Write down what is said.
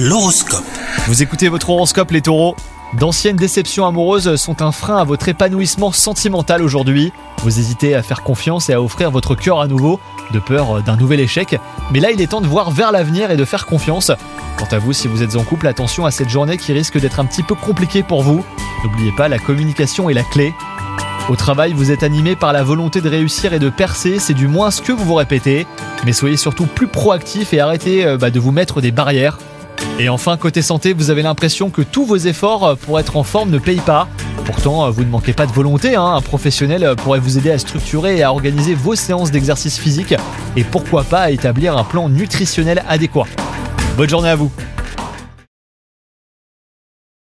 L'horoscope. Vous écoutez votre horoscope les taureaux D'anciennes déceptions amoureuses sont un frein à votre épanouissement sentimental aujourd'hui. Vous hésitez à faire confiance et à offrir votre cœur à nouveau, de peur d'un nouvel échec. Mais là, il est temps de voir vers l'avenir et de faire confiance. Quant à vous, si vous êtes en couple, attention à cette journée qui risque d'être un petit peu compliquée pour vous. N'oubliez pas, la communication est la clé. Au travail, vous êtes animé par la volonté de réussir et de percer, c'est du moins ce que vous vous répétez. Mais soyez surtout plus proactif et arrêtez euh, bah, de vous mettre des barrières. Et enfin, côté santé, vous avez l'impression que tous vos efforts euh, pour être en forme ne payent pas. Pourtant, euh, vous ne manquez pas de volonté, hein. un professionnel euh, pourrait vous aider à structurer et à organiser vos séances d'exercice physique et pourquoi pas à établir un plan nutritionnel adéquat. Bonne journée à vous